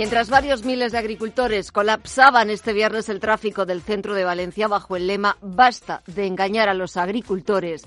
Mientras varios miles de agricultores colapsaban este viernes el tráfico del centro de Valencia bajo el lema Basta de engañar a los agricultores,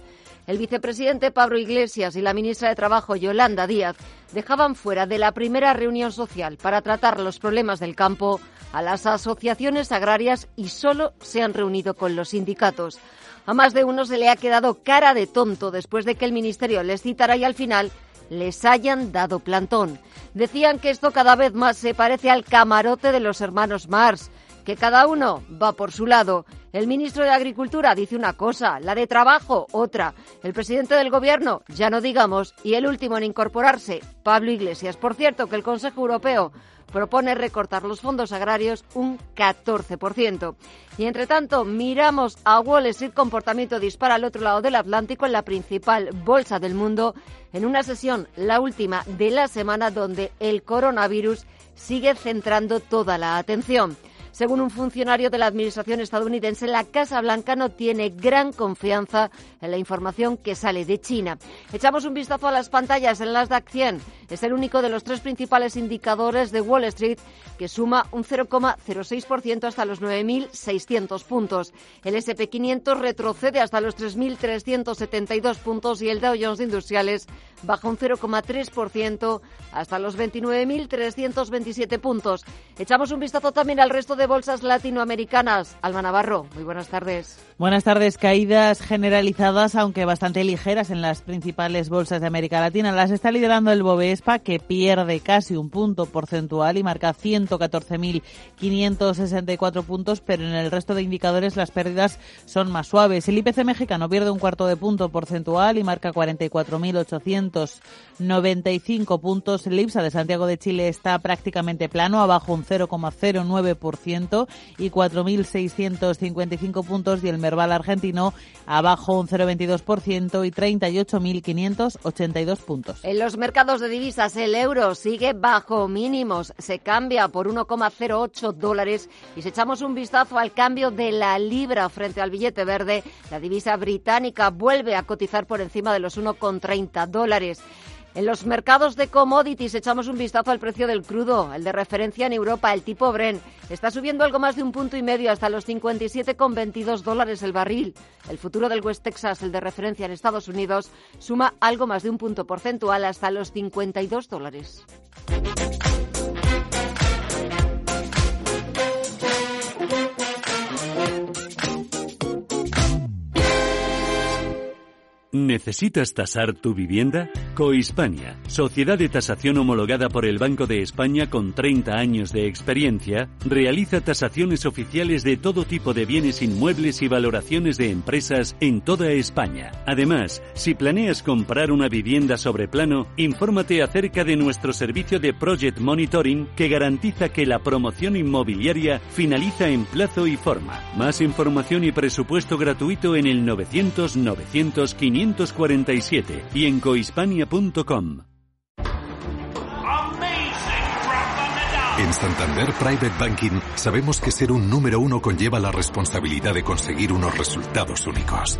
el vicepresidente Pablo Iglesias y la ministra de Trabajo Yolanda Díaz dejaban fuera de la primera reunión social para tratar los problemas del campo a las asociaciones agrarias y solo se han reunido con los sindicatos. A más de uno se le ha quedado cara de tonto después de que el ministerio les citara y al final les hayan dado plantón. Decían que esto cada vez más se parece al camarote de los hermanos Mars, que cada uno va por su lado. El ministro de Agricultura dice una cosa, la de Trabajo otra, el presidente del Gobierno ya no digamos, y el último en incorporarse, Pablo Iglesias. Por cierto, que el Consejo Europeo propone recortar los fondos agrarios un 14%. Y entre tanto, miramos a Wall Street comportamiento dispara al otro lado del Atlántico en la principal bolsa del mundo en una sesión, la última de la semana, donde el coronavirus sigue centrando toda la atención. Según un funcionario de la Administración estadounidense, la Casa Blanca no tiene gran confianza en la información que sale de China. Echamos un vistazo a las pantallas en las DAC 100. Es el único de los tres principales indicadores de Wall Street que suma un 0,06% hasta los 9.600 puntos. El SP500 retrocede hasta los 3.372 puntos y el Dow Jones Industriales baja un 0,3% hasta los 29.327 puntos. Echamos un vistazo también al resto de bolsas latinoamericanas. Alma Navarro, muy buenas tardes. Buenas tardes. Caídas generalizadas, aunque bastante ligeras en las principales bolsas de América Latina. Las está liderando el Bovespa, que pierde casi un punto porcentual y marca 114.564 puntos, pero en el resto de indicadores las pérdidas son más suaves. El IPC mexicano pierde un cuarto de punto porcentual y marca 44.895 puntos. El IPSA de Santiago de Chile está prácticamente plano, abajo un 0,09% y 4.655 puntos y el Merval argentino abajo un 0,22% y 38.582 puntos. En los mercados de divisas el euro sigue bajo mínimos, se cambia por 1,08 dólares y si echamos un vistazo al cambio de la libra frente al billete verde, la divisa británica vuelve a cotizar por encima de los 1,30 dólares. En los mercados de commodities echamos un vistazo al precio del crudo, el de referencia en Europa, el tipo Bren. Está subiendo algo más de un punto y medio hasta los 57,22 dólares el barril. El futuro del West Texas, el de referencia en Estados Unidos, suma algo más de un punto porcentual hasta los 52 dólares. ¿Necesitas tasar tu vivienda? Cohispania, sociedad de tasación homologada por el Banco de España con 30 años de experiencia, realiza tasaciones oficiales de todo tipo de bienes inmuebles y valoraciones de empresas en toda España. Además, si planeas comprar una vivienda sobre plano, infórmate acerca de nuestro servicio de Project Monitoring que garantiza que la promoción inmobiliaria finaliza en plazo y forma. Más información y presupuesto gratuito en el 900 900 500 547 y en cohispania.com. En Santander Private Banking sabemos que ser un número uno conlleva la responsabilidad de conseguir unos resultados únicos.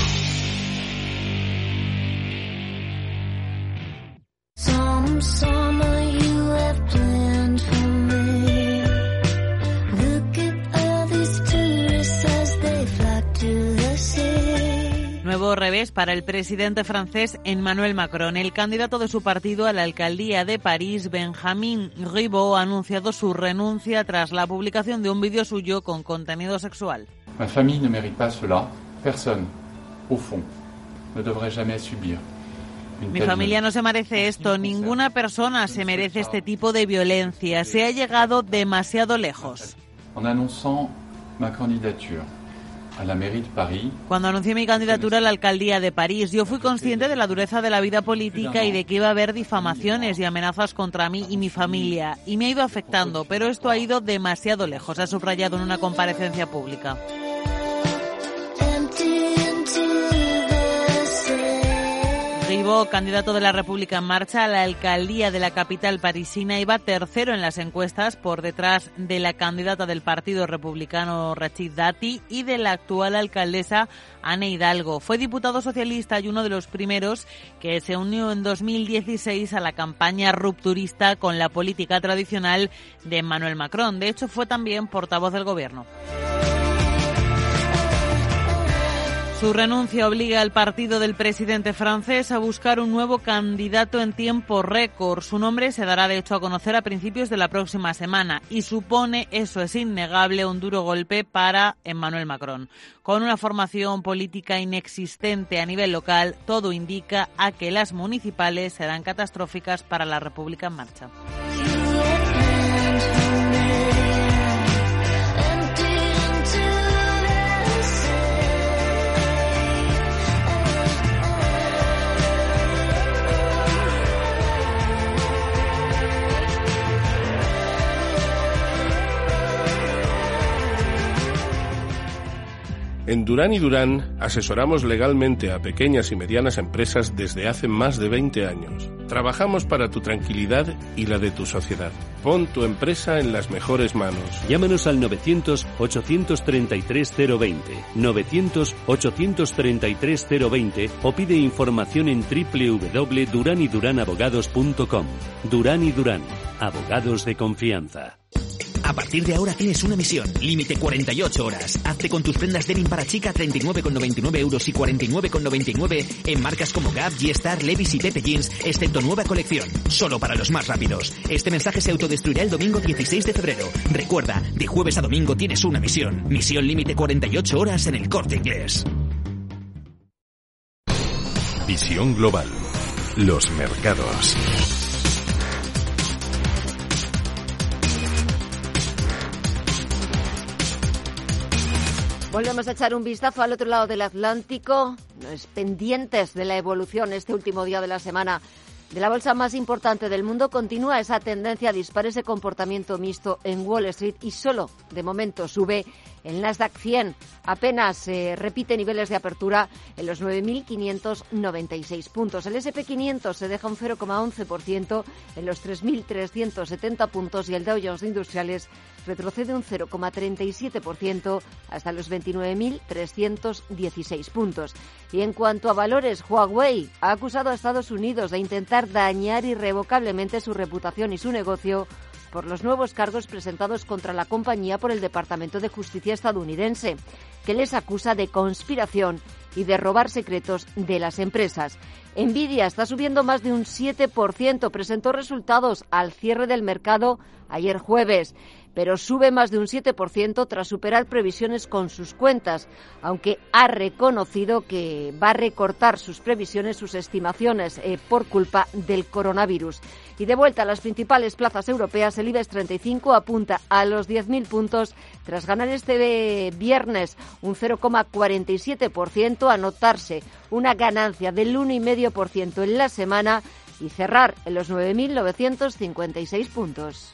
Nuevo revés para el presidente francés Emmanuel Macron. El candidato de su partido a la alcaldía de París, Benjamin Griveaux, ha anunciado su renuncia tras la publicación de un vídeo suyo con contenido sexual. Ma famille ne mérite pas cela. Personne, au fond, ne devrait jamais subir Mi familia no se merece esto, ninguna persona se merece este tipo de violencia. Se ha llegado demasiado lejos. Cuando anuncié mi candidatura a la alcaldía de París, yo fui consciente de la dureza de la vida política y de que iba a haber difamaciones y amenazas contra mí y mi familia. Y me ha ido afectando, pero esto ha ido demasiado lejos, ha subrayado en una comparecencia pública. Candidato de la República en Marcha a la alcaldía de la capital parisina, iba tercero en las encuestas por detrás de la candidata del Partido Republicano Rachid Dati y de la actual alcaldesa Anne Hidalgo. Fue diputado socialista y uno de los primeros que se unió en 2016 a la campaña rupturista con la política tradicional de Emmanuel Macron. De hecho, fue también portavoz del gobierno. Su renuncia obliga al partido del presidente francés a buscar un nuevo candidato en tiempo récord. Su nombre se dará de hecho a conocer a principios de la próxima semana y supone, eso es innegable, un duro golpe para Emmanuel Macron. Con una formación política inexistente a nivel local, todo indica a que las municipales serán catastróficas para la República en marcha. En Durán y Durán asesoramos legalmente a pequeñas y medianas empresas desde hace más de 20 años. Trabajamos para tu tranquilidad y la de tu sociedad. Pon tu empresa en las mejores manos. Llámanos al 900-833-020, 900-833-020 o pide información en www.duranyduranabogados.com. Durán y Durán, abogados de confianza. A partir de ahora tienes una misión, límite 48 horas. Hazte con tus prendas denim para chica 39,99 euros y 49,99 en marcas como Gap, G-Star, Levi's y Pepe Jeans, excepto nueva colección. Solo para los más rápidos. Este mensaje se autodestruirá el domingo 16 de febrero. Recuerda, de jueves a domingo tienes una misión. Misión límite 48 horas en el corte inglés. Visión global. Los mercados. Volvemos a echar un vistazo al otro lado del Atlántico, pendientes de la evolución este último día de la semana de la bolsa más importante del mundo continúa esa tendencia dispara ese comportamiento mixto en Wall Street y solo de momento sube el Nasdaq 100. Apenas eh, repite niveles de apertura en los 9.596 puntos. El SP500 se deja un 0,11% en los 3.370 puntos y el Dow Jones Industriales retrocede un 0,37% hasta los 29.316 puntos. Y en cuanto a valores, Huawei ha acusado a Estados Unidos de intentar dañar irrevocablemente su reputación y su negocio por los nuevos cargos presentados contra la compañía por el Departamento de Justicia estadounidense, que les acusa de conspiración y de robar secretos de las empresas. Nvidia está subiendo más de un 7%, presentó resultados al cierre del mercado ayer jueves pero sube más de un 7% tras superar previsiones con sus cuentas, aunque ha reconocido que va a recortar sus previsiones, sus estimaciones, eh, por culpa del coronavirus. Y de vuelta a las principales plazas europeas, el IBEX 35 apunta a los 10.000 puntos tras ganar este viernes un 0,47%, anotarse una ganancia del 1,5% en la semana y cerrar en los 9.956 puntos.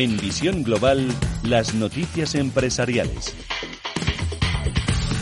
En Visión Global, las noticias empresariales.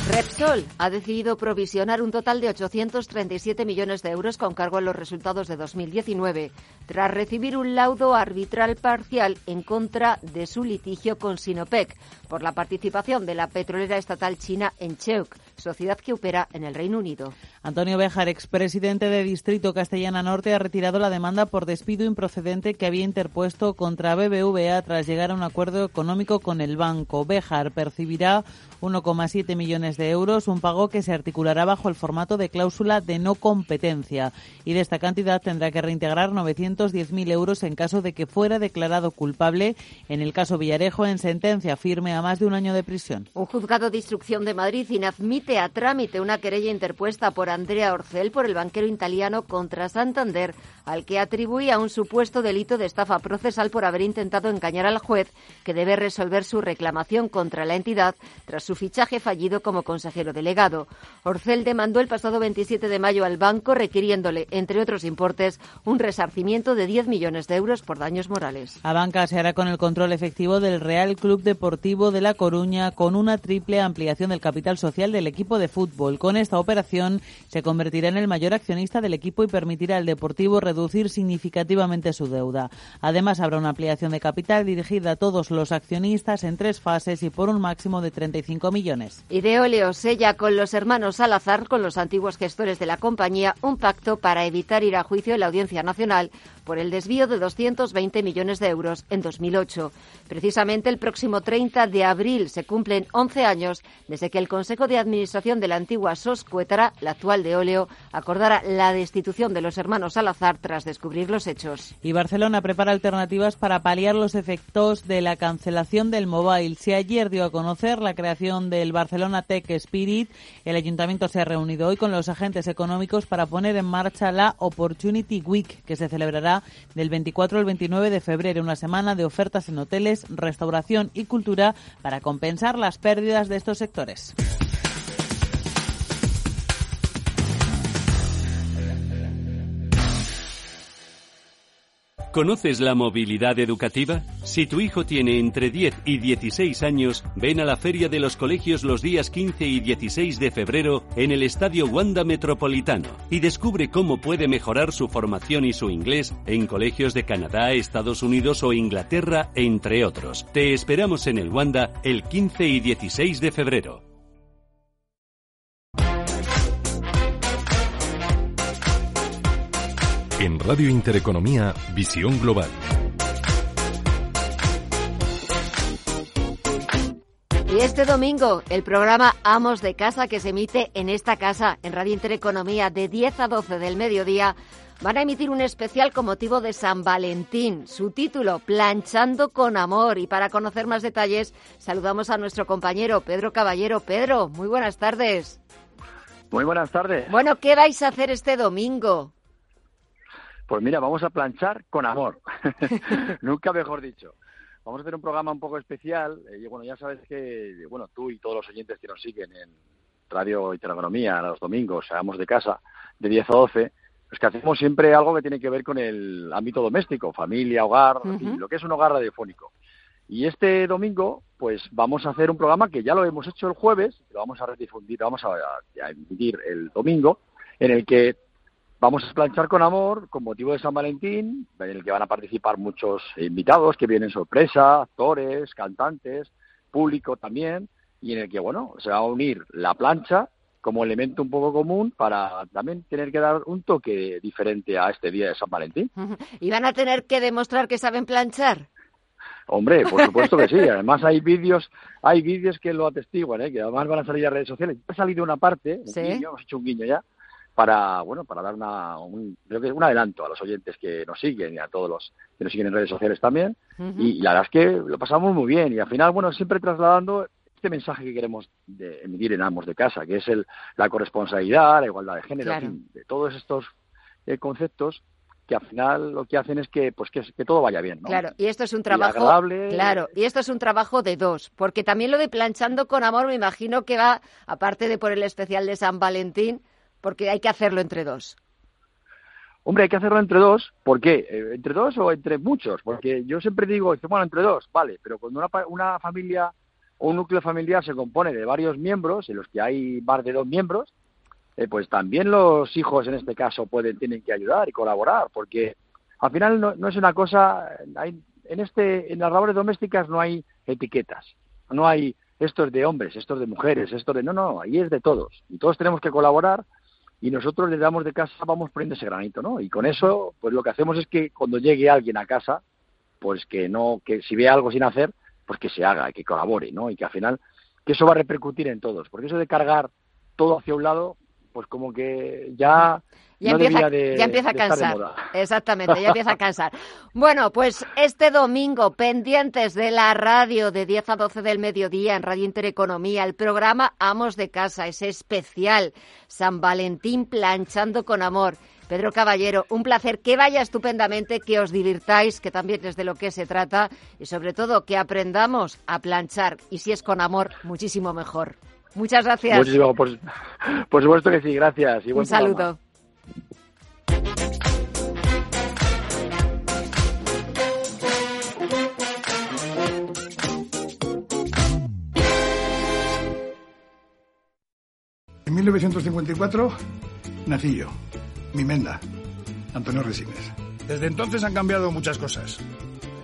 Repsol ha decidido provisionar un total de 837 millones de euros con cargo a los resultados de 2019, tras recibir un laudo arbitral parcial en contra de su litigio con Sinopec por la participación de la petrolera estatal china en Cheuk, sociedad que opera en el Reino Unido. Antonio Béjar, expresidente de Distrito Castellana Norte, ha retirado la demanda por despido improcedente que había interpuesto contra BBVA tras llegar a un acuerdo económico con el banco. Béjar percibirá 1,7 millones de euros, un pago que se articulará bajo el formato de cláusula de no competencia y de esta cantidad tendrá que reintegrar 910.000 euros en caso de que fuera declarado culpable, en el caso Villarejo, en sentencia firme a más de un año de prisión. Un juzgado de instrucción de Madrid inadmite a trámite una querella interpuesta por Andrea Orcel por el banquero italiano contra Santander, al que atribuía un supuesto delito de estafa procesal por haber intentado engañar al juez que debe resolver su reclamación contra la entidad tras su fichaje fallido como consejero delegado. Orcel demandó el pasado 27 de mayo al banco requiriéndole, entre otros importes, un resarcimiento de 10 millones de euros por daños morales. A banca se hará con el control efectivo del Real Club Deportivo de La Coruña con una triple ampliación del capital social del equipo de fútbol. Con esta operación se convertirá en el mayor accionista del equipo y permitirá al Deportivo reducir significativamente su deuda. Además, habrá una ampliación de capital dirigida a todos los accionistas en tres fases y por un máximo de 35 millones. Ideoleo sella con los hermanos Salazar, con los antiguos gestores de la compañía, un pacto para evitar ir a juicio en la Audiencia Nacional por el desvío de 220 millones de euros en 2008. Precisamente el próximo 30 de abril se cumplen 11 años desde que el Consejo de Administración de la antigua SOS Cuétara, la actual de Óleo, acordara la destitución de los hermanos Salazar tras descubrir los hechos. Y Barcelona prepara alternativas para paliar los efectos de la cancelación del mobile. Si ayer dio a conocer la creación del Barcelona Tech Spirit, el ayuntamiento se ha reunido hoy con los agentes económicos para poner en marcha la Opportunity Week, que se celebrará del 24 al 29 de febrero, una semana de ofertas en hoteles, restauración y cultura para compensar las pérdidas de estos sectores. ¿Conoces la movilidad educativa? Si tu hijo tiene entre 10 y 16 años, ven a la Feria de los Colegios los días 15 y 16 de febrero en el Estadio Wanda Metropolitano y descubre cómo puede mejorar su formación y su inglés en colegios de Canadá, Estados Unidos o Inglaterra, entre otros. Te esperamos en el Wanda el 15 y 16 de febrero. En Radio Intereconomía, Visión Global. Y este domingo, el programa Amos de Casa, que se emite en esta casa, en Radio Intereconomía, de 10 a 12 del mediodía, van a emitir un especial con motivo de San Valentín. Su título, Planchando con Amor. Y para conocer más detalles, saludamos a nuestro compañero Pedro Caballero. Pedro, muy buenas tardes. Muy buenas tardes. Bueno, ¿qué vais a hacer este domingo? Pues mira, vamos a planchar con amor. Nunca mejor dicho. Vamos a hacer un programa un poco especial. Eh, y bueno, ya sabes que, bueno, tú y todos los oyentes que nos siguen en Radio Intereconomía los domingos, seamos de casa, de 10 a 12, pues que hacemos siempre algo que tiene que ver con el ámbito doméstico, familia, hogar, lo que es un hogar radiofónico. Y este domingo, pues vamos a hacer un programa que ya lo hemos hecho el jueves, lo vamos a redifundir, vamos a, a emitir el domingo, en el que Vamos a planchar con amor con motivo de San Valentín, en el que van a participar muchos invitados que vienen sorpresa, actores, cantantes, público también, y en el que, bueno, se va a unir la plancha como elemento un poco común para también tener que dar un toque diferente a este día de San Valentín. ¿Y van a tener que demostrar que saben planchar? Hombre, por supuesto que sí. Además hay vídeos, hay vídeos que lo atestiguan, ¿eh? que además van a salir a redes sociales. Ha salido una parte, un guiño, hemos hecho un guiño ya, para bueno para dar una un, creo que un adelanto a los oyentes que nos siguen y a todos los que nos siguen en redes sociales también. Y, la verdad es que lo pasamos muy bien. Y al final bueno siempre trasladando este mensaje que queremos de emitir en ambos de casa que es el la corresponsabilidad la igualdad de género de todos estos eh, conceptos que al final lo que hacen es que pues que, todo vaya bien, ¿no? Claro, y esto es un trabajo claro, y esto es un trabajo de dos, porque también lo de planchando con amor me imagino que va aparte de por el especial de San Valentín, porque hay que hacerlo entre dos. Hombre, hay que hacerlo entre dos. ¿Por qué? Eh, ¿Entre dos o entre muchos? Porque yo siempre digo, bueno, entre dos, vale, pero cuando una, una familia un núcleo familiar se compone de varios miembros, en los que hay más de dos miembros, eh, pues también los hijos en este caso pueden tienen que ayudar y colaborar, porque al final no, es una cosa, hay, en este en las labores domésticas no hay etiquetas, no hay esto es de hombres, esto es de mujeres, esto de no, no, ahí es de todos y todos tenemos que colaborar y nosotros le damos de casa vamos poniendo ese granito, ¿no? Y con eso pues lo que hacemos es que cuando llegue alguien a casa, pues que no que si ve algo sin hacer, pues que se haga, que colabore, ¿no? Y que al final, que eso va a repercutir en todos, porque eso de cargar todo hacia un lado, pues como que ya ya, empieza, ya empieza a cansar. Exactamente, ya empieza a cansar. Bueno, pues este domingo, pendientes de la radio de 10 a 12 del mediodía en Radio Intereconomía, el programa Amos de Casa, ese especial San Valentín planchando con amor. Pedro Caballero, un placer que vaya estupendamente, que os divirtáis, que también es de lo que se trata y sobre todo que aprendamos a planchar y si es con amor, muchísimo mejor. Muchas gracias. Muchísimo, por, supuesto que sí, gracias. un saludo. En 1954 nací yo mi menda, Antonio Resines. Desde entonces han cambiado muchas cosas.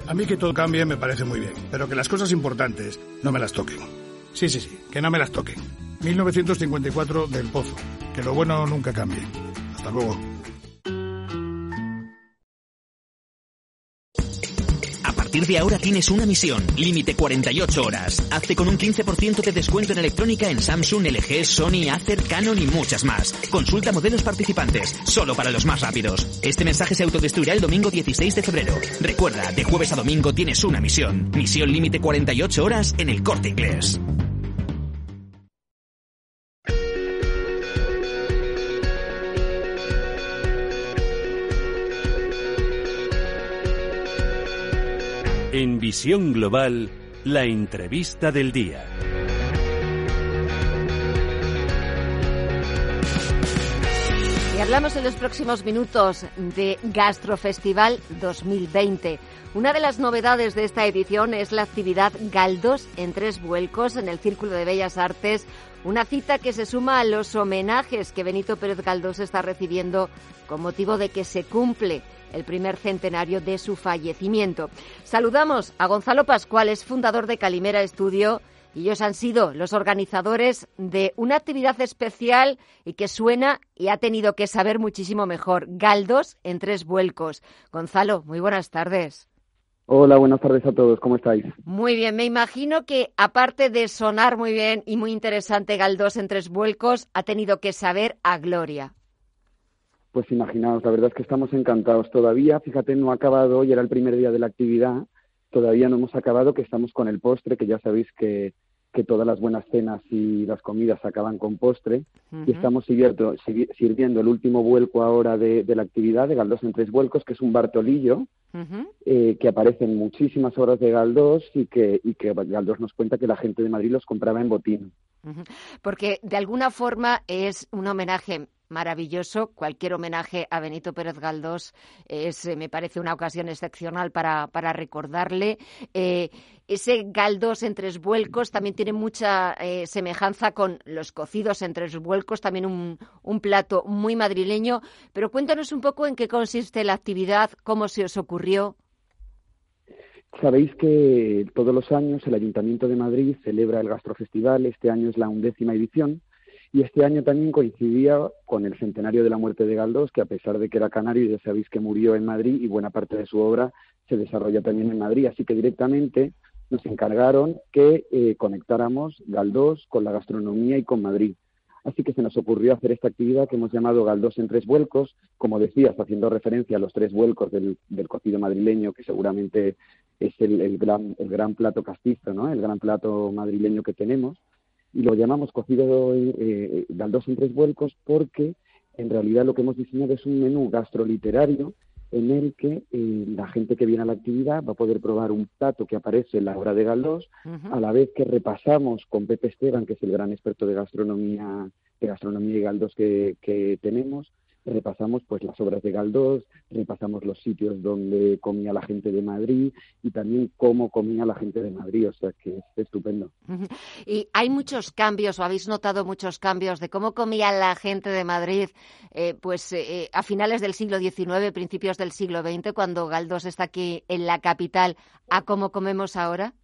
A mí que todo cambie me parece muy bien, pero que las cosas importantes no me las toquen. Sí, sí, sí, que no me las toquen. 1954 del Pozo. Que lo bueno nunca cambie. Hasta luego. partir de ahora tienes una misión. Límite 48 horas. Hazte con un 15% de descuento en electrónica en Samsung, LG, Sony, Acer, Canon y muchas más. Consulta modelos participantes. Solo para los más rápidos. Este mensaje se autodestruirá el domingo 16 de febrero. Recuerda, de jueves a domingo tienes una misión. Misión límite 48 horas en el corte inglés. Visión Global, la entrevista del día. Y hablamos en los próximos minutos de Gastrofestival 2020. Una de las novedades de esta edición es la actividad Galdos en tres vuelcos en el Círculo de Bellas Artes, una cita que se suma a los homenajes que Benito Pérez Galdós está recibiendo con motivo de que se cumple el primer centenario de su fallecimiento. Saludamos a Gonzalo Pascual, es fundador de Calimera Estudio y ellos han sido los organizadores de una actividad especial y que suena y ha tenido que saber muchísimo mejor. Galdos en tres vuelcos. Gonzalo, muy buenas tardes. Hola, buenas tardes a todos, ¿cómo estáis? Muy bien, me imagino que aparte de sonar muy bien y muy interesante Galdos en tres vuelcos, ha tenido que saber a gloria. Pues imaginaos, la verdad es que estamos encantados todavía. Fíjate, no ha acabado, hoy era el primer día de la actividad, todavía no hemos acabado, que estamos con el postre, que ya sabéis que, que todas las buenas cenas y las comidas acaban con postre. Y estamos sirviendo, sirviendo, el último vuelco ahora de, la actividad de Galdós en tres vuelcos, que es un Bartolillo, eh, que aparece en muchísimas obras de Galdós y que, y que Galdós nos cuenta que la gente de Madrid los compraba en botín. Porque de alguna forma es un homenaje maravilloso. Cualquier homenaje a Benito Pérez Galdós es, eh, me parece, una ocasión excepcional para, para recordarle. Eh, ese Galdós en tres vuelcos también tiene mucha eh, semejanza con los cocidos en tres vuelcos, también un, un plato muy madrileño. Pero cuéntanos un poco en qué consiste la actividad, cómo se os ocurrió. Sabéis que todos los años el Ayuntamiento de Madrid celebra el Gastrofestival, este año es la undécima edición, y este año también coincidía con el centenario de la muerte de Galdós, que a pesar de que era canario, ya sabéis que murió en Madrid y buena parte de su obra se desarrolla también en Madrid. Así que directamente nos encargaron que eh, conectáramos Galdós con la gastronomía y con Madrid. Así que se nos ocurrió hacer esta actividad que hemos llamado Galdós en tres vuelcos, como decías, haciendo referencia a los tres vuelcos del, cocido madrileño, que seguramente es el, gran, el gran plato castizo, ¿no? el gran plato madrileño que tenemos y lo llamamos cocido eh, dos en tres vuelcos porque en realidad lo que hemos diseñado es un menú gastroliterario en el que eh, la gente que viene a la actividad va a poder probar un plato que aparece en la obra de Galdós, a la vez que repasamos con Pepe Esteban, que es el gran experto de gastronomía, de gastronomía y Galdós que, que tenemos, repasamos pues las obras de Galdós, repasamos los sitios donde comía la gente de Madrid y también cómo comía la gente de Madrid, o sea que es estupendo. Y hay muchos cambios, o habéis notado muchos cambios de cómo comía la gente de Madrid, eh, pues eh, a finales del siglo XIX, principios del siglo XX, cuando Galdós está aquí en la capital, a cómo comemos ahora.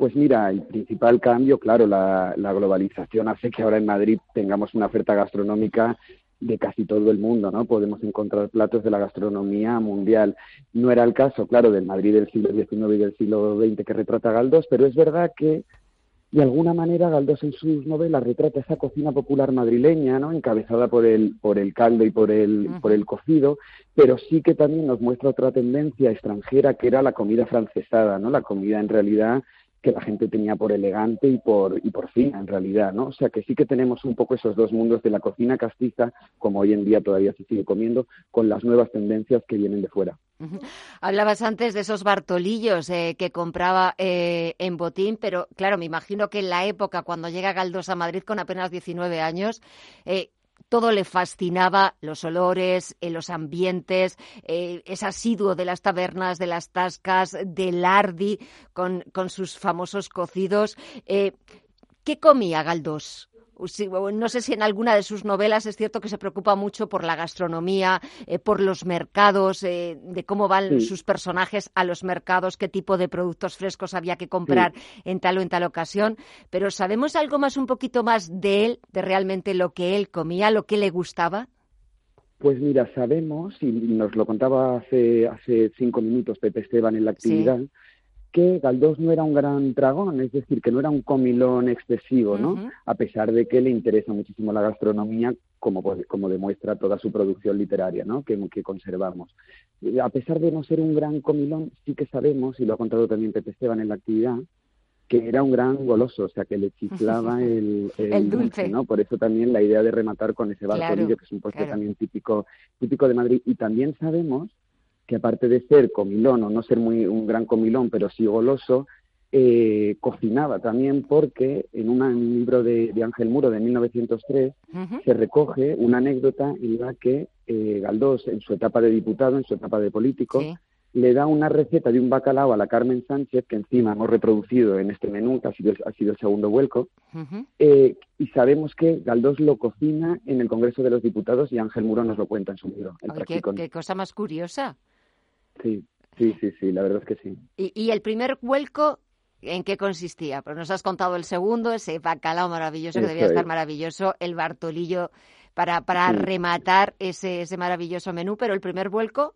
Pues mira, el principal cambio, claro, la, globalización hace que ahora en Madrid tengamos una oferta gastronómica de casi todo el mundo, ¿no? Podemos encontrar platos de la gastronomía mundial. No era el caso, claro, del Madrid del siglo XIX y del siglo XX que retrata Galdós, pero es verdad que de alguna manera Galdós en sus novelas retrata esa cocina popular madrileña, ¿no? encabezada por el, por el caldo y por el, por el cocido, pero sí que también nos muestra otra tendencia extranjera que era la comida francesada, ¿no? la comida en realidad que la gente tenía por elegante y por, y por fina, en realidad, ¿no? O sea, que sí que tenemos un poco esos dos mundos de la cocina castiza, como hoy en día todavía se sigue comiendo, con las nuevas tendencias que vienen de fuera. Hablabas antes de esos bartolillos eh, que compraba eh, en Botín, pero claro, me imagino que en la época, cuando llega Galdós a Madrid con apenas 19 años, eh, todo le fascinaba, los olores, eh, los ambientes, eh, es asiduo de las tabernas, de las tascas, del Ardi, con, sus famosos cocidos. Eh, ¿Qué comía Galdós? No sé si en alguna de sus novelas es cierto que se preocupa mucho por la gastronomía, eh, por los mercados, eh, de cómo van sus personajes a los mercados, qué tipo de productos frescos había que comprar en tal o en tal ocasión. Pero ¿sabemos algo más, un poquito más de él, de realmente lo que él comía, lo que le gustaba? Pues mira, sabemos, y nos lo contaba hace, hace cinco minutos Pepe Esteban en la actividad, que Galdós no era un gran dragón, es decir, que no era un comilón excesivo, ¿no? A pesar de que le interesa muchísimo la gastronomía, como, pues, como demuestra toda su producción literaria, ¿no? Que, que, conservamos. A pesar de no ser un gran comilón, sí que sabemos, y lo ha contado también Pepe Esteban en la actividad, que era un gran goloso, o sea, que le chiflaba el, dulce, ¿no? Por eso también la idea de rematar con ese balconillo, que es un postre también típico, típico de Madrid. Y también sabemos que aparte de ser comilón o no ser muy un gran comilón, pero sí goloso, eh, cocinaba también porque en, un libro de, Ángel Muro de 1903 se recoge una anécdota en la que eh, Galdós, en su etapa de diputado, en su etapa de político, le da una receta de un bacalao a la Carmen Sánchez, que encima hemos reproducido en este menú, que ha sido, ha sido el segundo vuelco, eh, y sabemos que Galdós lo cocina en el Congreso de los Diputados y Ángel Muro nos lo cuenta en su libro. qué cosa más curiosa. Sí, sí, sí, sí, la verdad es que sí. ¿Y, el primer vuelco en qué consistía? Pues nos has contado el segundo, ese bacalao maravilloso que debía estar maravilloso, el bartolillo para, para rematar ese, ese maravilloso menú, pero el primer vuelco.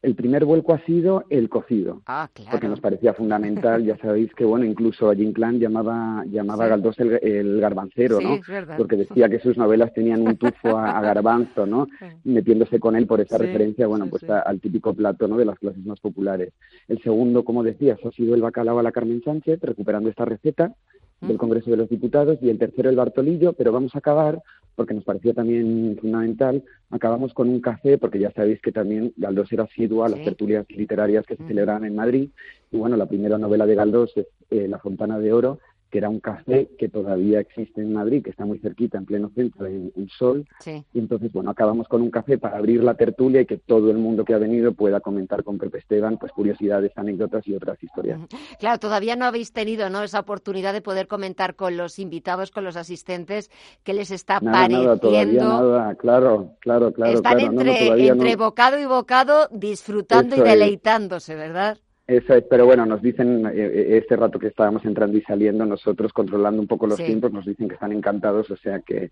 El primer vuelco ha sido el cocido, ah, porque nos parecía fundamental. ya sabéis que, bueno, incluso a Jim Clan llamaba, llamaba a Galdós el, garbancero, ¿no? Porque decía que sus novelas tenían un tufo a, garbanzo, ¿no? Metiéndose con él por esa referencia, bueno, pues al típico plato, ¿no? De las clases más populares. El segundo, como decías, ha sido el bacalao a la Carmen Sánchez, recuperando esta receta del Congreso de los Diputados y el tercero el Bartolillo, pero vamos a acabar, porque nos parecía también fundamental, acabamos con un café, porque ya sabéis que también Galdós era asiduo a las tertulias literarias que se celebran en Madrid, y bueno, la primera novela de Galdós es eh, La Fontana de Oro, que era un café que todavía existe en Madrid, que está muy cerquita, en pleno centro, en, Sol. Y entonces, bueno, acabamos con un café para abrir la tertulia y que todo el mundo que ha venido pueda comentar con Pepe Esteban, pues curiosidades, anécdotas y otras historias. Claro, todavía no habéis tenido ¿no? esa oportunidad de poder comentar con los invitados, con los asistentes, qué les está pareciendo. Nada, todavía nada, claro, claro, claro. Están entre, entre bocado y bocado disfrutando y deleitándose, ¿verdad? Eso es, pero bueno, nos dicen, eh, eh, este rato que estábamos entrando y saliendo, nosotros controlando un poco los tiempos, nos dicen que están encantados, o sea que,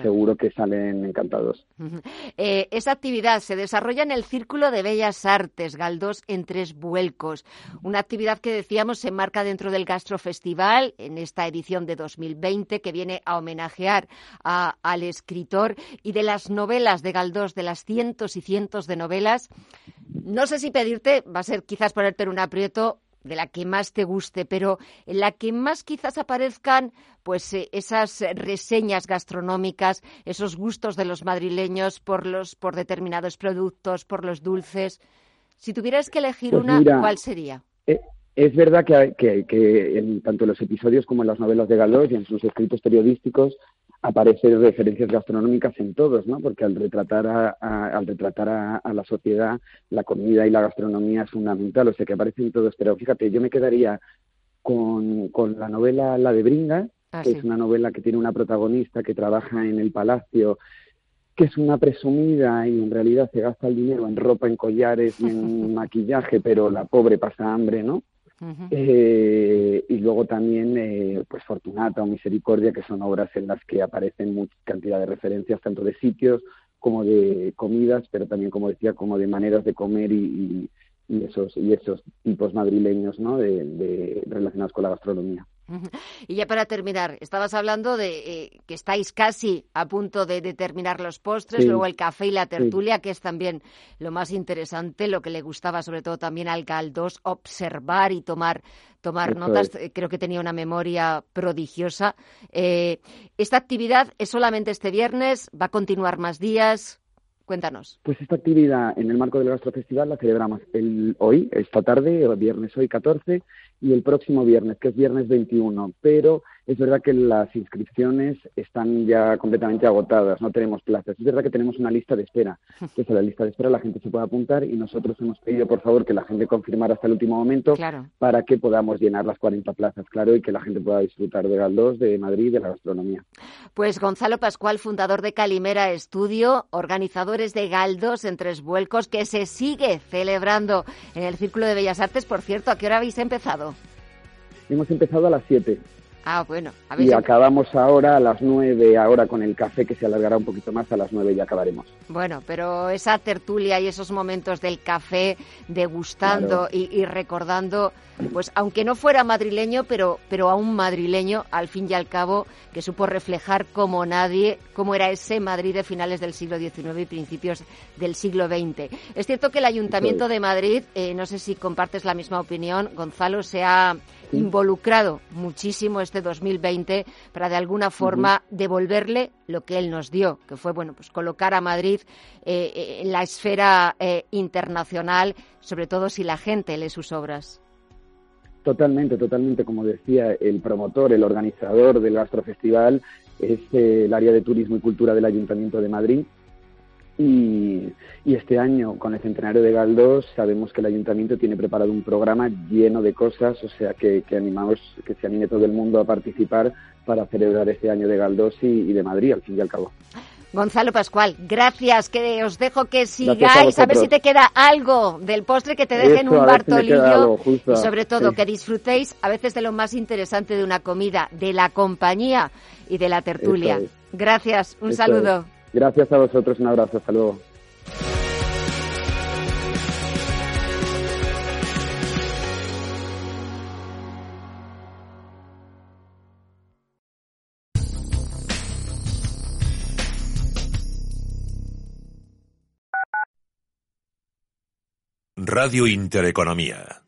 seguro que salen encantados. Eh, esa actividad se desarrolla en el Círculo de Bellas Artes, Galdós en tres vuelcos. Una actividad que decíamos se enmarca dentro del Gastrofestival en esta edición de 2020 que viene a homenajear al escritor y de las novelas de Galdós, de las cientos y cientos de novelas. No sé si pedirte, va a ser quizás ponerte en un aprieto de la que más te guste, pero en la que más quizás aparezcan pues eh, esas reseñas gastronómicas, esos gustos de los madrileños por los por determinados productos, por los dulces. Si tuvieras que elegir pues una, ¿cuál sería? Eh, es verdad que, que, que, en tanto en los episodios como en las novelas de Galdós y en sus escritos periodísticos aparecen referencias gastronómicas en todos, ¿no? Porque al retratar a, al retratar a, la sociedad, la comida y la gastronomía es fundamental, o sea que aparecen todos. Pero fíjate, yo me quedaría con, con la novela La de Bringa, ah, que es una novela que tiene una protagonista que trabaja en el palacio que es una presumida y en realidad se gasta el dinero en ropa, en collares y en maquillaje, pero la pobre pasa hambre, ¿no? Eh, y luego también eh, pues Fortunata o Misericordia, que son obras en las que aparecen mucha cantidad de referencias tanto de sitios como de comidas, pero también, como decía, como de maneras de comer y, y, esos y esos tipos madrileños ¿no? de relacionados con la gastronomía. Y ya para terminar, estabas hablando de eh, que estáis casi a punto de, terminar los postres, luego el café y la tertulia, que es también lo más interesante, lo que le gustaba sobre todo también al Galdós, observar y tomar, tomar notas. Creo que tenía una memoria prodigiosa. Eh, ¿Esta actividad es solamente este viernes? ¿Va a continuar más días? Cuéntanos. Pues esta actividad en el marco del Gastrofestival la celebramos el, hoy, esta tarde, viernes hoy 14, y el próximo viernes, que es viernes 21. Pero es verdad que las inscripciones están ya completamente agotadas, no tenemos plazas. Es verdad que tenemos una lista de espera. Entonces, la lista de espera la gente se puede apuntar y nosotros hemos pedido, por favor, que la gente confirmara hasta el último momento para que podamos llenar las 40 plazas, claro, y que la gente pueda disfrutar de Galdós, de Madrid, de la gastronomía. Pues Gonzalo Pascual, fundador de Calimera Estudio, organizadores de Galdós en Tres Vuelcos, que se sigue celebrando en el Círculo de Bellas Artes. Por cierto, ¿a qué hora habéis empezado? Hemos empezado a las 7. Ah, bueno. y acabamos ahora a las nueve, ahora con el café que se alargará un poquito más, a las nueve ya acabaremos. Bueno, pero esa tertulia y esos momentos del café degustando y, recordando, pues aunque no fuera madrileño, pero, pero a un madrileño, al fin y al cabo, que supo reflejar como nadie cómo era ese Madrid de finales del siglo XIX y principios del siglo XX. Es cierto que el Ayuntamiento de Madrid, eh, no sé si compartes la misma opinión, Gonzalo, se ha involucrado muchísimo este 2020 para de alguna forma devolverle lo que él nos dio, que fue bueno pues colocar a Madrid eh, eh, en la esfera eh, internacional, sobre todo si la gente lee sus obras. Totalmente, totalmente. Como decía, el promotor, el organizador del Gastrofestival es el área de turismo y cultura del Ayuntamiento de Madrid y, este año, con el centenario de Galdós, sabemos que el ayuntamiento tiene preparado un programa lleno de cosas, o sea que, animamos que se anime todo el mundo a participar para celebrar este año de Galdós y, de Madrid, al fin y al cabo. Gonzalo Pascual, gracias, que os dejo que sigáis, a, ver si te queda algo del postre que te dejen un Bartolillo y sobre todo que disfrutéis a veces de lo más interesante de una comida, de la compañía y de la tertulia. Gracias, un saludo. Gracias a vosotros, un abrazo, hasta luego. Radio Intereconomía.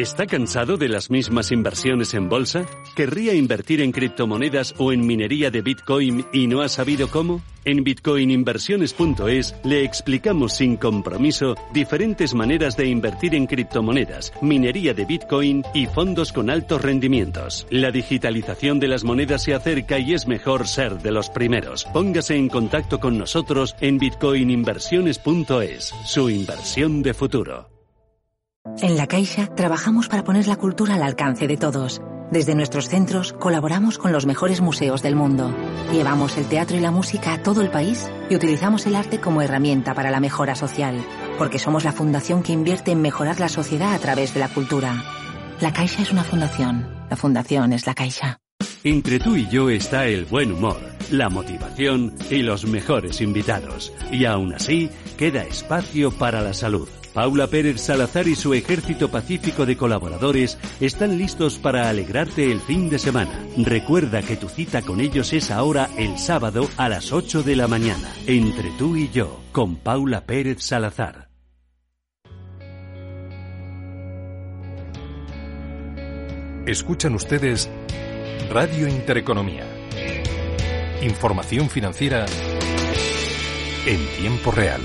¿Está cansado de las mismas inversiones en bolsa? ¿Querría invertir en criptomonedas o en minería de Bitcoin y no ha sabido cómo? En bitcoininversiones.es le explicamos sin compromiso diferentes maneras de invertir en criptomonedas, minería de Bitcoin y fondos con altos rendimientos. La digitalización de las monedas se acerca y es mejor ser de los primeros. Póngase en contacto con nosotros en bitcoininversiones.es, su inversión de futuro. En La Caixa trabajamos para poner la cultura al alcance de todos. Desde nuestros centros colaboramos con los mejores museos del mundo. Llevamos el teatro y la música a todo el país y utilizamos el arte como herramienta para la mejora social, porque somos la fundación que invierte en mejorar la sociedad a través de la cultura. La Caixa es una fundación. La fundación es la Caixa. Entre tú y yo está el buen humor, la motivación y los mejores invitados. Y aún así, queda espacio para la salud. Paula Pérez Salazar y su ejército pacífico de colaboradores están listos para alegrarte el fin de semana. Recuerda que tu cita con ellos es ahora el sábado a las 8 de la mañana, entre tú y yo, con Paula Pérez Salazar. Escuchan ustedes Radio Intereconomía. Información financiera en tiempo real.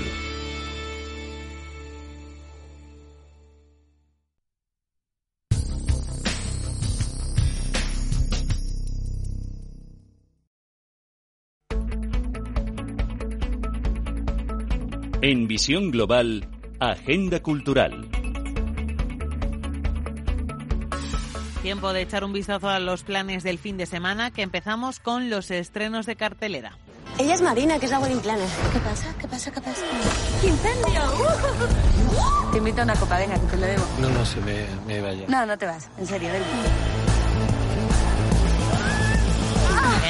En Visión Global, Agenda Cultural. Tiempo de echar un vistazo a los planes del fin de semana, que empezamos con los estrenos de cartelera. Ella es Marina, que es la wedding planner. ¿Qué pasa? ¿Qué pasa? ¿Qué pasa? ¡Incendio! Te invito a una copa, venga, que te lo debo. No, no, se me, me vaya. No, no te vas, en serio, ven.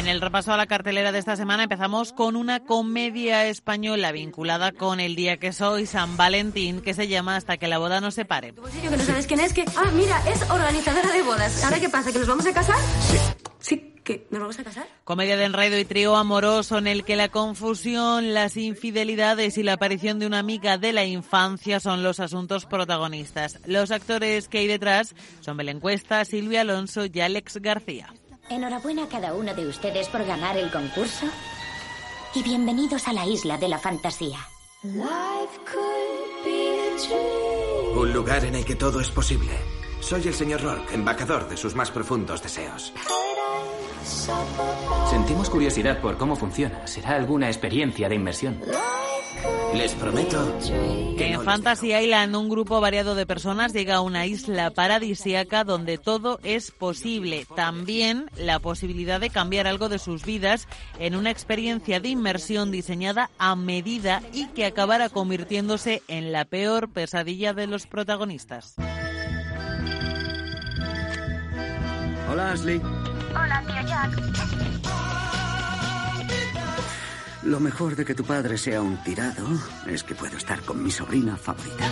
En el repaso a la cartelera de esta semana empezamos con una comedia española vinculada con el día que soy, San Valentín, que se llama Hasta que la boda no se pare. Yo que no sabes quién es, que... Ah, mira, es organizadora de bodas. ¿Ahora qué pasa? ¿Que nos vamos a casar? Sí. Sí, ¿que nos vamos a casar? Comedia de enredo y trío amoroso en el que la confusión, las infidelidades y la aparición de una amiga de la infancia son los asuntos protagonistas. Los actores que hay detrás son Belén Cuesta, Silvia Alonso y Alex García. Enhorabuena a cada uno de ustedes por ganar el concurso y bienvenidos a la isla de la fantasía. Un lugar en el que todo es posible. Soy el señor Rourke, embajador de sus más profundos deseos. Sentimos curiosidad por cómo funciona. Será alguna experiencia de inmersión. Les prometo que En no les Fantasy Island, un grupo variado de personas llega a una isla paradisíaca donde todo es posible. También la posibilidad de cambiar algo de sus vidas en una experiencia de inmersión diseñada a medida y que acabará convirtiéndose en la peor pesadilla de los protagonistas. Hola, Ashley. Hola, tío Jack. Lo mejor de que tu padre sea un tirado es que puedo estar con mi sobrina favorita.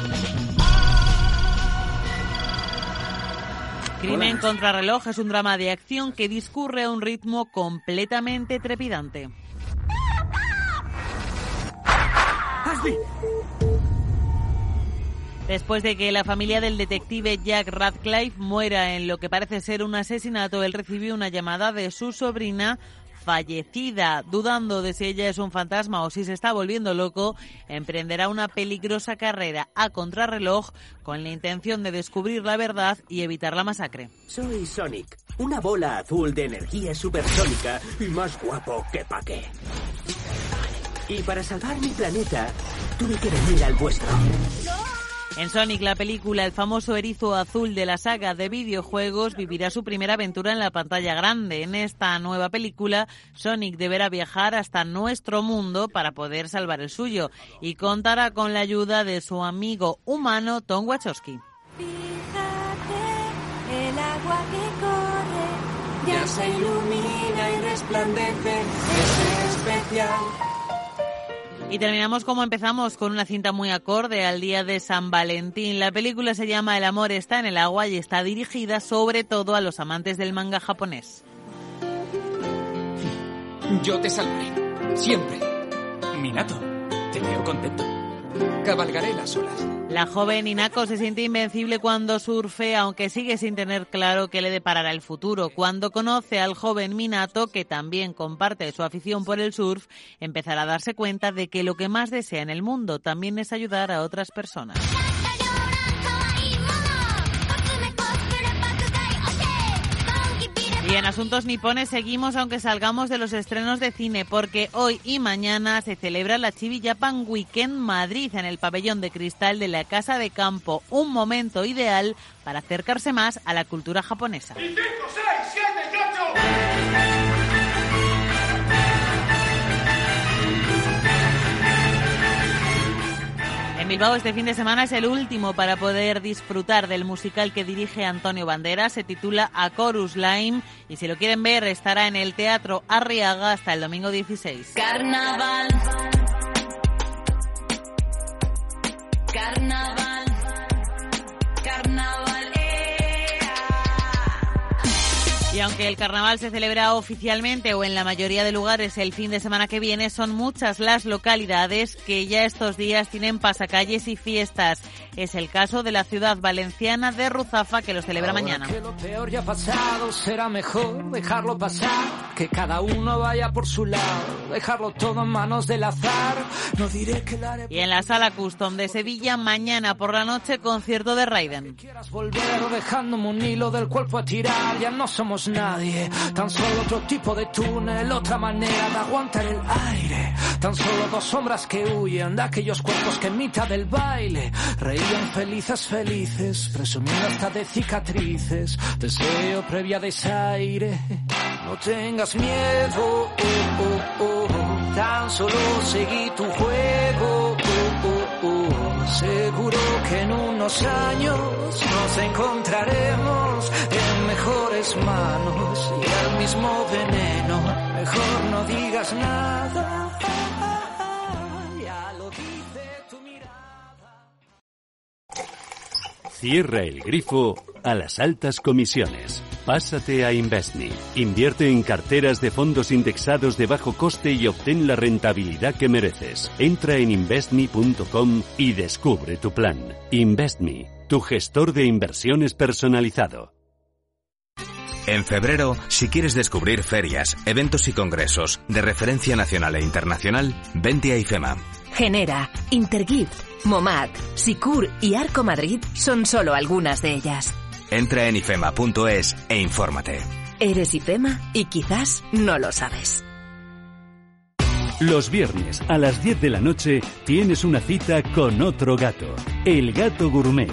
Crimen contra reloj es un drama de acción que discurre a un ritmo completamente trepidante. Después de que la familia del detective Jack Radcliffe muera en lo que parece ser un asesinato, él recibió una llamada de su sobrina fallecida. Dudando de si ella es un fantasma o si se está volviendo loco, emprenderá una peligrosa carrera a contrarreloj con la intención de descubrir la verdad y evitar la masacre. Soy Sonic, una bola azul de energía supersónica y más guapo que pa' qué. Y para salvar mi planeta, tuve que venir al vuestro. En Sonic, la película, el famoso erizo azul de la saga de videojuegos vivirá su primera aventura en la pantalla grande. En esta nueva película, Sonic deberá viajar hasta nuestro mundo para poder salvar el suyo y contará con la ayuda de su amigo humano Tom Wachowski. El agua que corre ya se ilumina y resplandece, es especial. Y terminamos como empezamos, con una cinta muy acorde al día de San Valentín. La película se llama El amor está en el agua y está dirigida sobre todo a los amantes del manga japonés. Yo te salvaré. Siempre. Minato, te veo contento. Cabalgaré las olas. La joven Inako se siente invencible cuando surfe, aunque sigue sin tener claro qué le deparará el futuro. Cuando conoce al joven Minato, que también comparte su afición por el surf, empezará a darse cuenta de que lo que más desea en el mundo también es ayudar a otras personas. Y en asuntos nipones seguimos aunque salgamos de los estrenos de cine porque hoy y mañana se celebra la Chibi Japan Weekend Madrid en el pabellón de cristal de la Casa de Campo, un momento ideal para acercarse más a la cultura japonesa. En Bilbao este fin de semana es el último para poder disfrutar del musical que dirige Antonio Banderas. Se titula A Chorus Line y si lo quieren ver estará en el Teatro Arriaga hasta el domingo 16. Carnaval. Carnaval. carnaval. Y aunque el carnaval se celebra oficialmente o en la mayoría de lugares el fin de semana que viene, son muchas las localidades que ya estos días tienen pasacalles y fiestas. Es el caso de la ciudad valenciana de Ruzafa que los celebra mañana. Que lo peor ya pasado, será mejor dejarlo pasar, que cada uno vaya por su lado, dejarlo todo en manos del azar. No diré que la haré Y en la sala Custom de Sevilla, mañana por la noche, concierto de Raiden. volver dejándome un hilo del cuerpo a tirar, ya no somos nadie, tan solo otro tipo de túnel, otra manera de aguantar el aire, tan solo dos sombras que huyen de aquellos cuerpos que en mitad del baile reían felices, felices, presumiendo hasta de cicatrices, deseo previa desaire, no tengas miedo, oh, oh, oh, tan solo seguí tu juego, oh, oh, oh. seguro que en unos años nos encontraremos. en mejores manos y al mismo veneno, mejor no digas nada. Ya lo dice tu mirada. Cierra el grifo a las altas comisiones. Pásate a Investme. Invierte en carteras de fondos indexados de bajo coste y obtén la rentabilidad que mereces. Entra en investme.com y descubre tu plan. Investme, tu gestor de inversiones personalizado. En febrero, si quieres descubrir ferias, eventos y congresos de referencia nacional e internacional, vente a IFEMA. Genera, Intergift, Momad, Sicur y Arco Madrid son solo algunas de ellas. Entra en ifema.es e infórmate. Eres IFEMA y quizás no lo sabes. Los viernes a las 10 de la noche tienes una cita con otro gato, el gato gourmet.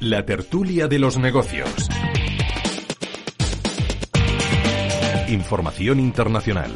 la tertulia de los negocios. Información internacional.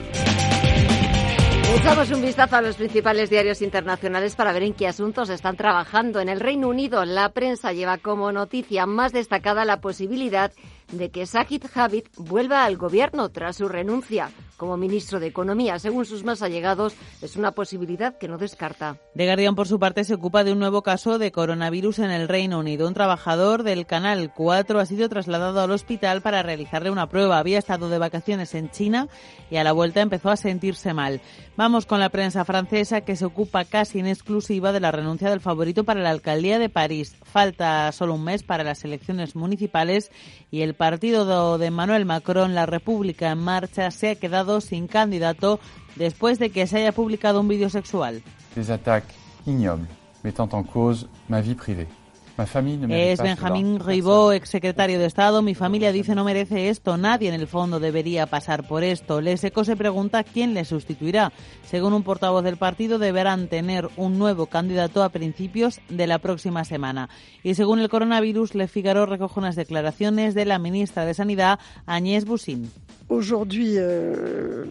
Echamos un vistazo a los principales diarios internacionales para ver en qué asuntos están trabajando. En el Reino Unido, la prensa lleva como noticia más destacada la posibilidad de que Sajid Javid vuelva al gobierno tras su renuncia como ministro de Economía. Según sus más allegados, es una posibilidad que no descarta. The Guardian, por su parte, se ocupa de un nuevo caso de coronavirus en el Reino Unido. Un trabajador del Canal 4 ha sido trasladado al hospital para realizarle una prueba. Había estado de vacaciones en China y a la vuelta empezó a sentirse mal. Vamos con la prensa francesa que se ocupa casi en exclusiva de la renuncia del favorito para la alcaldía de París. Falta solo un mes para las elecciones municipales y el partido de Emmanuel Macron, la República en Marcha, se ha quedado sin candidato después de que se haya publicado un vídeo sexual. Des attaques ignobles mettant en cause ma vie privée. Es Benjamín. Ribó, exsecretario de Estado. Mi familia dice no merece esto. Nadie en el fondo debería pasar por esto. Les Eco se pregunta quién le sustituirá. Según un portavoz del partido, deberán tener un nuevo candidato a principios de la próxima semana. Y según el coronavirus, Le Figaro recoge unas declaraciones de la ministra de Sanidad, Agnès Buzyn. Aujourd'hui, euh,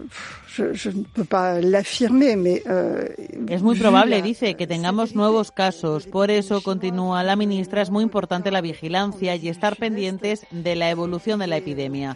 je, je ne peux pas l'affirmer, mais... euh, Es muy probable, la- dice, que tengamos nuevos casos. Por eso, continúa la ministra, es muy importante la vigilancia y estar pendientes de la evolución de la epidemia.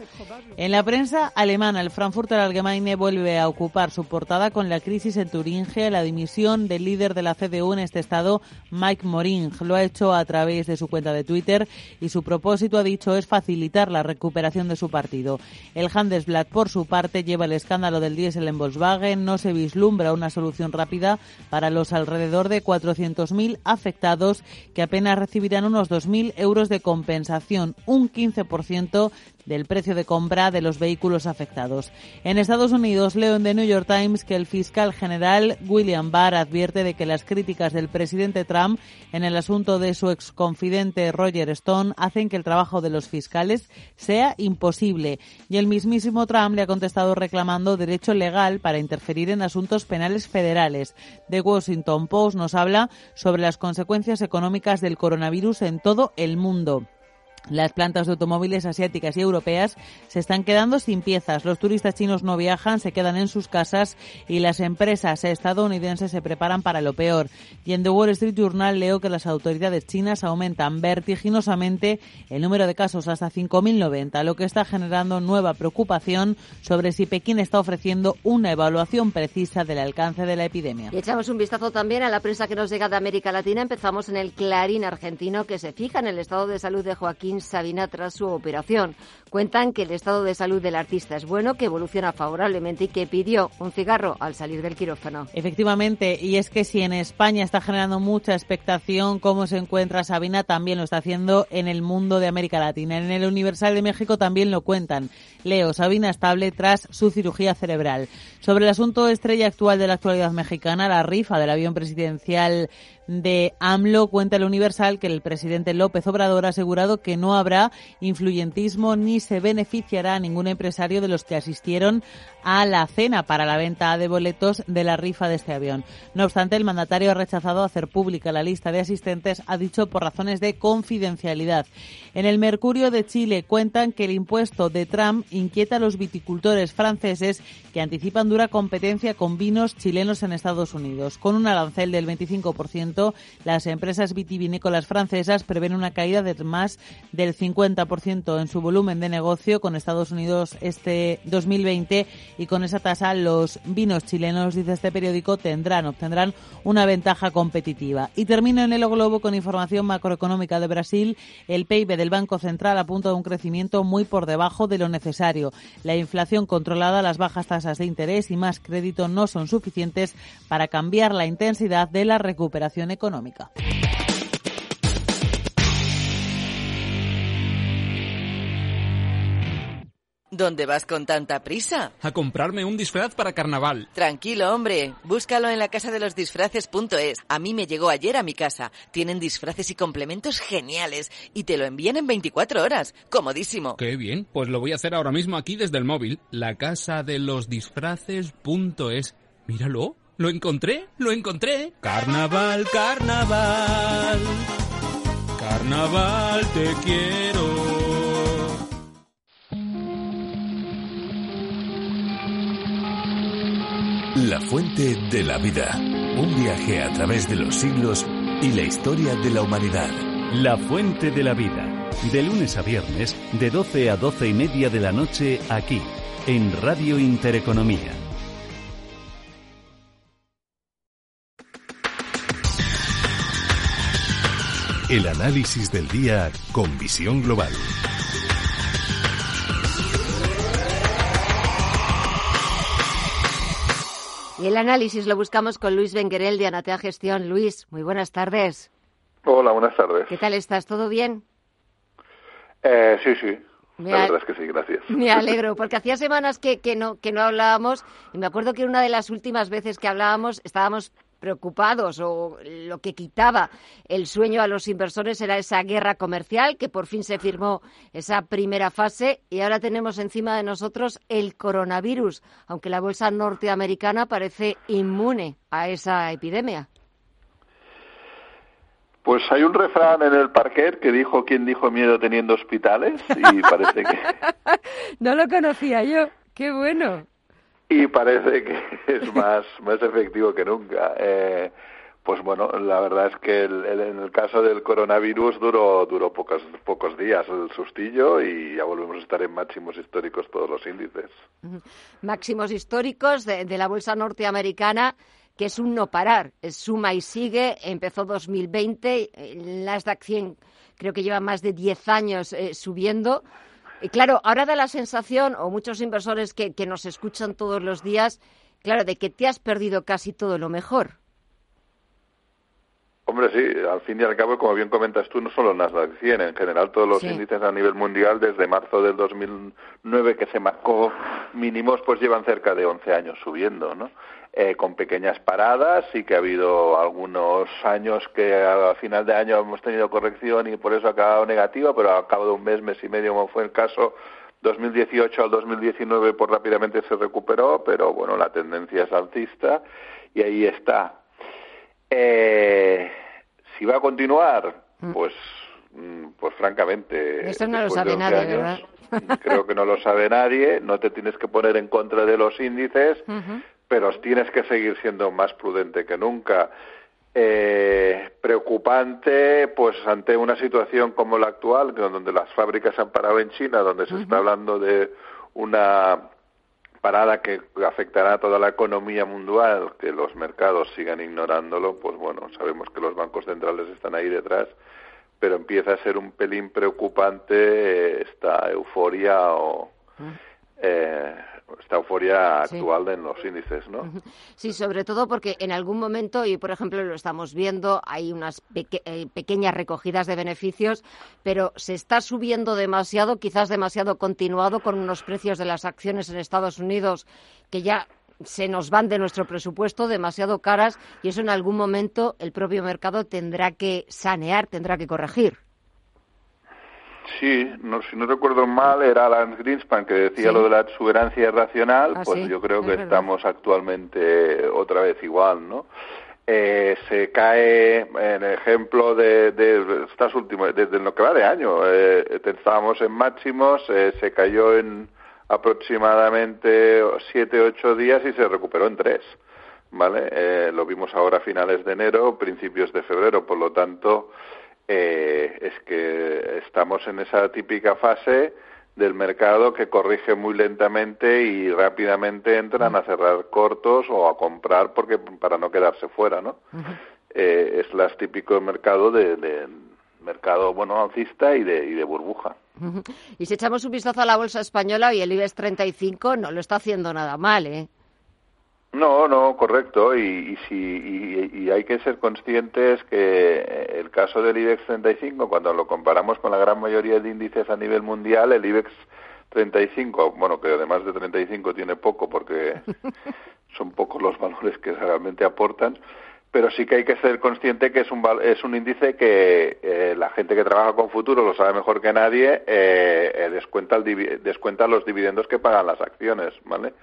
En la prensa alemana, el Frankfurter Allgemeine vuelve a ocupar su portada con la crisis en Turingia, la dimisión del líder de la CDU en este estado, Mike Moring. Lo ha hecho a través de su cuenta de Twitter y su propósito, ha dicho, es facilitar la recuperación de su partido. El Handelsblatt, por su parte, lleva el escándalo del diésel en Volkswagen. No se vislumbra una solución rápida para los alrededor de 400.000 afectados que apenas recibirán unos 2.000 euros de compensación, un 15% del precio de compra de los vehículos afectados. En Estados Unidos, leo en The New York Times que el fiscal general William Barr advierte de que las críticas del presidente Trump en el asunto de su exconfidente Roger Stone hacen que el trabajo de los fiscales sea imposible. Y el mismísimo Trump le ha contestado reclamando derecho legal para interferir en asuntos penales federales. The Washington Post nos habla sobre las consecuencias económicas del coronavirus en todo el mundo. Las plantas de automóviles asiáticas y europeas se están quedando sin piezas. Los turistas chinos no viajan, se quedan en sus casas y las empresas estadounidenses se preparan para lo peor. Y en The Wall Street Journal leo que las autoridades chinas aumentan vertiginosamente el número de casos hasta 5.090, lo que está generando nueva preocupación sobre si Pekín está ofreciendo una evaluación precisa del alcance de la epidemia. Y echamos un vistazo también a la prensa que nos llega de América Latina. Empezamos en el Clarín argentino que se fija en el estado de salud de Joaquín Sabina tras su operación. Cuentan que el estado de salud del artista es bueno, que evoluciona favorablemente y que pidió un cigarro al salir del quirófano. Efectivamente, y es que si en España está generando mucha expectación cómo se encuentra Sabina, también lo está haciendo en el mundo de América Latina. En el Universal de México también lo cuentan. Leo, Sabina estable tras su cirugía cerebral. Sobre el asunto estrella actual de la actualidad mexicana, la rifa del avión presidencial de AMLO cuenta el Universal que el presidente López Obrador ha asegurado que no habrá influyentismo ni se beneficiará a ningún empresario de los que asistieron a la cena para la venta de boletos de la rifa de este avión. No obstante, el mandatario ha rechazado hacer pública la lista de asistentes, ha dicho por razones de confidencialidad. En el Mercurio de Chile cuentan que el impuesto de Trump inquieta a los viticultores franceses que anticipan dura competencia con vinos chilenos en Estados Unidos. Con un arancel del 25%, las empresas vitivinícolas francesas prevén una caída de más del 50% en su volumen de negocio con Estados Unidos este 2020 y con esa tasa los vinos chilenos, dice este periódico, tendrán, obtendrán una ventaja competitiva. Y termino en el globo con información macroeconómica de Brasil. El PIB del Banco Central apunta a un crecimiento muy por debajo de lo necesario. La inflación controlada, las bajas tasas de interés y más crédito no son suficientes para cambiar la intensidad de la recuperación económica. ¿Dónde vas con tanta prisa? A comprarme un disfraz para carnaval. Tranquilo, hombre. Búscalo en la casa de los disfraces.es. A mí me llegó ayer a mi casa. Tienen disfraces y complementos geniales y te lo envían en 24 horas. Comodísimo. Qué bien. Pues lo voy a hacer ahora mismo aquí desde el móvil. La casa de los disfraces.es. Míralo. Lo encontré, lo encontré. Carnaval, carnaval. Carnaval, te quiero. La fuente de la vida. Un viaje a través de los siglos y la historia de la humanidad. La fuente de la vida. De lunes a viernes, de 12 a 12 y media de la noche, aquí, en Radio Intereconomía. El análisis del día con visión global. Y el análisis lo buscamos con Luis Benguerel de Anatea Gestión. Luis, muy buenas tardes. Hola, buenas tardes. ¿Qué tal estás? ¿Todo bien? Eh, sí, sí. la verdad es que sí, gracias. Me alegro, porque hacía semanas que, que, no, que no hablábamos y me acuerdo que una de las últimas veces que hablábamos estábamos preocupados o lo que quitaba el sueño a los inversores era esa guerra comercial que por fin se firmó esa primera fase y ahora tenemos encima de nosotros el coronavirus, aunque la bolsa norteamericana parece inmune a esa epidemia. Pues hay un refrán en el parquet que dijo quién dijo miedo teniendo hospitales y parece que... no lo conocía yo. Qué bueno y parece que es más, más efectivo que nunca. Eh, pues bueno, la verdad es que en el caso del coronavirus duró, duró pocos, pocos días el sustillo y ya volvemos a estar en máximos históricos todos los índices. Máximos históricos de, la bolsa norteamericana que es un no parar, suma y sigue, empezó 2020, las de 100 creo que lleva más de 10 años eh, subiendo, y claro, ahora da la sensación, o muchos inversores que, que nos escuchan todos los días, claro, de que te has perdido casi todo lo mejor. Hombre, sí, al fin y al cabo, como bien comentas tú, no solo Nasdaq 100, en general todos los índices a nivel mundial desde marzo del 2009 que se marcó mínimos, pues llevan cerca de 11 años subiendo, ¿no? Eh, con pequeñas paradas y que ha habido algunos años que a final de año hemos tenido corrección y por eso ha acabado negativa, pero a cabo de un mes, mes y medio, como fue el caso, 2018 al 2019 pues rápidamente se recuperó, pero bueno, la tendencia es alcista y ahí está. Eh, si va a continuar, mm. pues mm, pues francamente. Eso no lo sabe nadie, ¿verdad? Creo que no lo sabe nadie. No te tienes que poner en contra de los índices, pero tienes que seguir siendo más prudente que nunca. Eh, preocupante, pues ante una situación como la actual, donde las fábricas han parado en China, donde se está hablando de una parada que afectará a toda la economía mundial, que los mercados sigan ignorándolo, pues bueno, sabemos que los bancos centrales están ahí detrás, pero empieza a ser un pelín preocupante eh, esta euforia o eh, esta euforia actual en los índices, ¿no? Sí, sobre todo porque en algún momento, y por ejemplo lo estamos viendo, hay unas eh, pequeñas recogidas de beneficios, pero se está subiendo demasiado, quizás demasiado continuado, con unos precios de las acciones en Estados Unidos que ya se nos van de nuestro presupuesto demasiado caras y eso en algún momento el propio mercado tendrá que sanear, tendrá que corregir. Sí, no, si no recuerdo mal, era Lance Greenspan que decía lo de la exuberancia racional, ah, pues yo creo que estamos actualmente otra vez igual, ¿no? Eh, se cae, en ejemplo de, de estas últimas, desde lo que va de año, eh, estábamos en máximos, eh, se cayó en aproximadamente siete, ocho días y se recuperó en tres, ¿vale? Eh, lo vimos ahora a finales de enero, principios de febrero, por lo tanto, eh, es que estamos en esa típica fase del mercado que corrige muy lentamente y rápidamente entran a cerrar cortos o a comprar porque para no quedarse fuera, ¿no? eh, es el típico mercado de, de, mercado bueno alcista y de, y de burbuja. Y si echamos un vistazo a la bolsa española y el IBEX 35 no lo está haciendo nada mal, ¿eh? No, no, correcto. Y, y, y, hay que ser conscientes que el caso del IBEX 35, cuando lo comparamos con la gran mayoría de índices a nivel mundial, el IBEX 35, bueno, que además de 35 tiene poco porque son pocos los valores que realmente aportan, pero sí que hay que ser consciente que es un, es un índice que eh, la gente que trabaja con futuro lo sabe mejor que nadie, eh, eh descuenta, el descuenta los dividendos que pagan las acciones, ¿vale?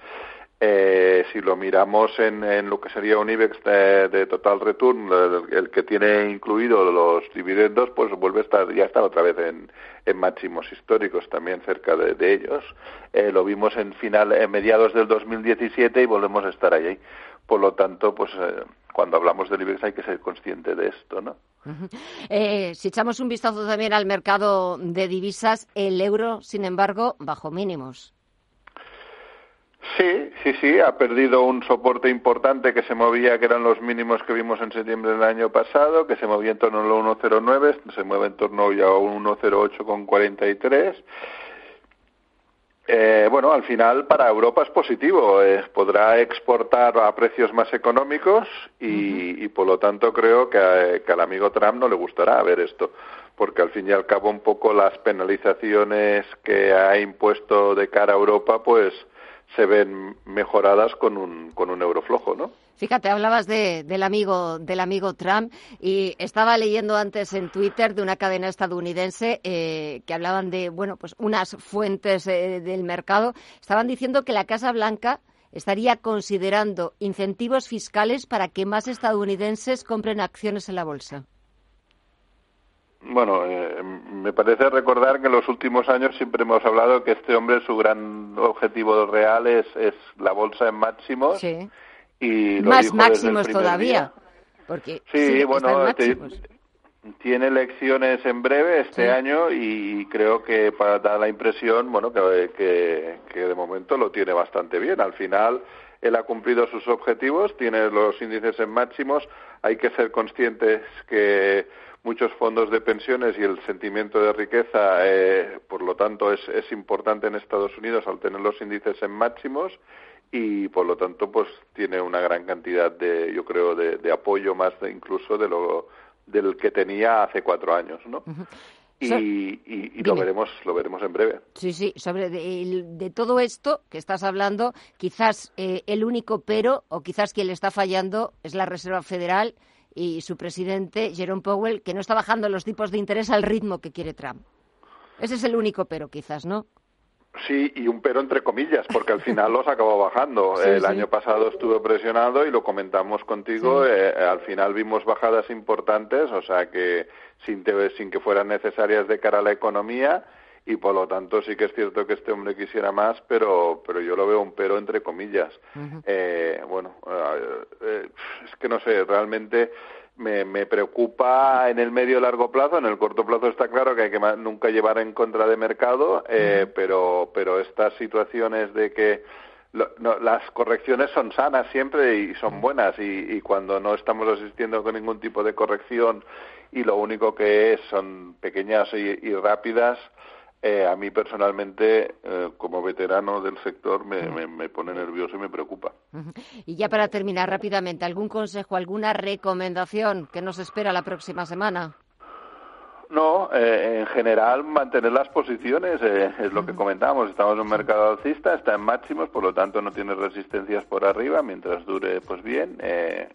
Eh, si lo miramos en, en, lo que sería un IBEX de, total return, el, que tiene incluido los dividendos, pues vuelve a estar, ya está otra vez en, en máximos históricos, también cerca de, ellos. Eh, lo vimos en final, en mediados del 2017 y volvemos a estar ahí. Por lo tanto, pues eh, cuando hablamos del IBEX hay que ser consciente de esto, ¿no? si echamos un vistazo también al mercado de divisas, el euro, sin embargo, bajo mínimos. Sí, sí, sí, ha perdido un soporte importante que se movía, que eran los mínimos que vimos en septiembre del año pasado, que se movía en torno al 1,09, se mueve en torno ya a un 1,08 con 43. Eh, bueno, al final para Europa es positivo, eh, podrá exportar a precios más económicos y, por lo tanto creo que, que, al amigo Trump no le gustará ver esto, porque al fin y al cabo un poco las penalizaciones que ha impuesto de cara a Europa, pues se ven mejoradas con un, con un euro flojo, ¿no? Fíjate, hablabas de, del amigo del amigo Trump y estaba leyendo antes en Twitter de una cadena estadounidense eh, que hablaban de bueno pues unas fuentes eh, del mercado estaban diciendo que la Casa Blanca estaría considerando incentivos fiscales para que más estadounidenses compren acciones en la bolsa. Bueno, eh, me parece recordar que en los últimos años siempre hemos hablado que este hombre su gran objetivo real es, es la bolsa en máximos. Sí. Y Más máximos todavía. Porque sí, bueno, tiene elecciones en breve este año y creo que para dar la impresión, bueno, que, que, que de momento lo tiene bastante bien. Al final él ha cumplido sus objetivos, tiene los índices en máximos. Hay que ser conscientes que muchos fondos de pensiones y el sentimiento de riqueza, eh, por lo tanto, es, es importante en Estados Unidos al tener los índices en máximos y, por lo tanto, pues tiene una gran cantidad de, yo creo, de, apoyo más incluso de lo del que tenía hace cuatro años, ¿no? Y, y, lo veremos lo veremos en breve. Sí, sí, sobre de, todo esto que estás hablando, quizás eh, el único pero o quizás quien le está fallando es la Reserva Federal y su presidente, Jerome Powell, que no está bajando los tipos de interés al ritmo que quiere Trump. Ese es el único pero, quizás, ¿no? Sí, y un pero entre comillas, porque al final los acabó bajando. el año pasado estuve presionado y lo comentamos contigo. Eh, al final vimos bajadas importantes, o sea que sin, sin que fueran necesarias de cara a la economía y por lo tanto sí que es cierto que este hombre quisiera más, pero pero yo lo veo un pero entre comillas. eh, bueno, eh, eh, es que no sé, realmente me, me preocupa en el medio largo plazo. En el corto plazo está claro que hay que nunca llevar en contra de mercado, eh, pero, pero estas situaciones de que no, las correcciones son sanas siempre y son buenas y, y, cuando no estamos asistiendo con ningún tipo de corrección y lo único que es son pequeñas y, y rápidas, eh, a mí personalmente, eh, como veterano del sector, me, me, pone nervioso y me preocupa. Y ya para terminar rápidamente, ¿algún consejo, alguna recomendación que nos espera la próxima semana? No, eh, en general mantener las posiciones eh, es lo que comentábamos. Estamos en un mercado alcista, está en máximos, por lo tanto no tiene resistencias por arriba. Mientras dure, pues bien. Eh,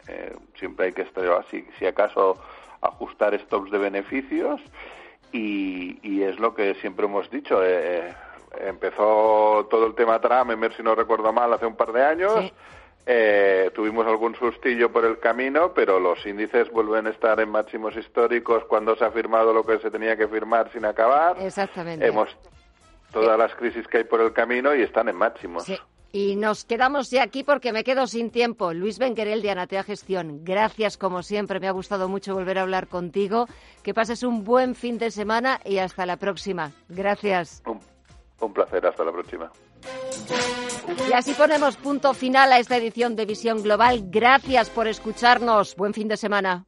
siempre hay que estar, así, si acaso, ajustar stops de beneficios y, es lo que siempre hemos dicho. Eh, eh, empezó todo el tema Trump, en ver si no recuerdo mal, hace un par de años. Eh, tuvimos algún sustillo por el camino, pero los índices vuelven a estar en máximos históricos cuando se ha firmado lo que se tenía que firmar sin acabar. Exactamente. Hemos todas las crisis que hay por el camino y están en máximos. Y nos quedamos ya aquí porque me quedo sin tiempo. Luis Benquerel de Anatea Gestión, gracias como siempre. Me ha gustado mucho volver a hablar contigo. Que pases un buen fin de semana y hasta la próxima. Gracias. Un, placer, hasta la próxima. Y así ponemos punto final a esta edición de Visión Global. Gracias por escucharnos. Buen fin de semana.